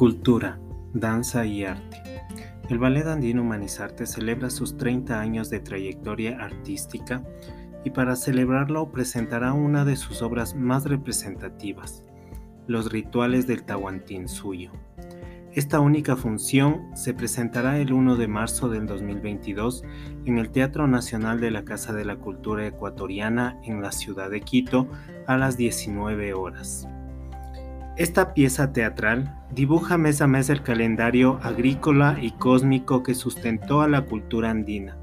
Cultura, danza y arte. El Ballet Andino Humanizarte celebra sus 30 años de trayectoria artística y para celebrarlo presentará una de sus obras más representativas, Los rituales del Tahuantinsuyo. Esta única función se presentará el 1 de marzo del 2022 en el Teatro Nacional de la Casa de la Cultura Ecuatoriana en la ciudad de Quito a las 19 horas. Esta pieza teatral dibuja mes a mes el calendario agrícola y cósmico que sustentó a la cultura andina,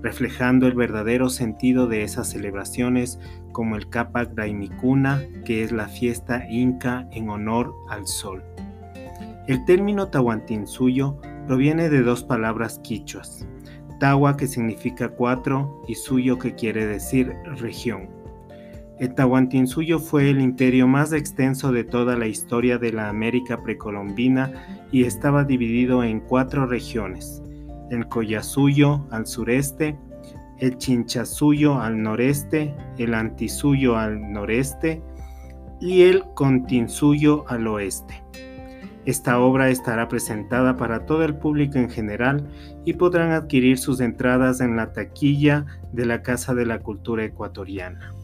reflejando el verdadero sentido de esas celebraciones como el Capac Daimikuna, que es la fiesta inca en honor al sol. El término Tahuantinsuyo proviene de dos palabras quichuas, Tawa que significa cuatro y Suyo que quiere decir región. El Tahuantinsuyo fue el imperio más extenso de toda la historia de la América precolombina y estaba dividido en cuatro regiones, el Collasuyo al sureste, el Chinchasuyo al noreste, el Antisuyo al noreste y el Continsuyo al oeste. Esta obra estará presentada para todo el público en general y podrán adquirir sus entradas en la taquilla de la Casa de la Cultura Ecuatoriana.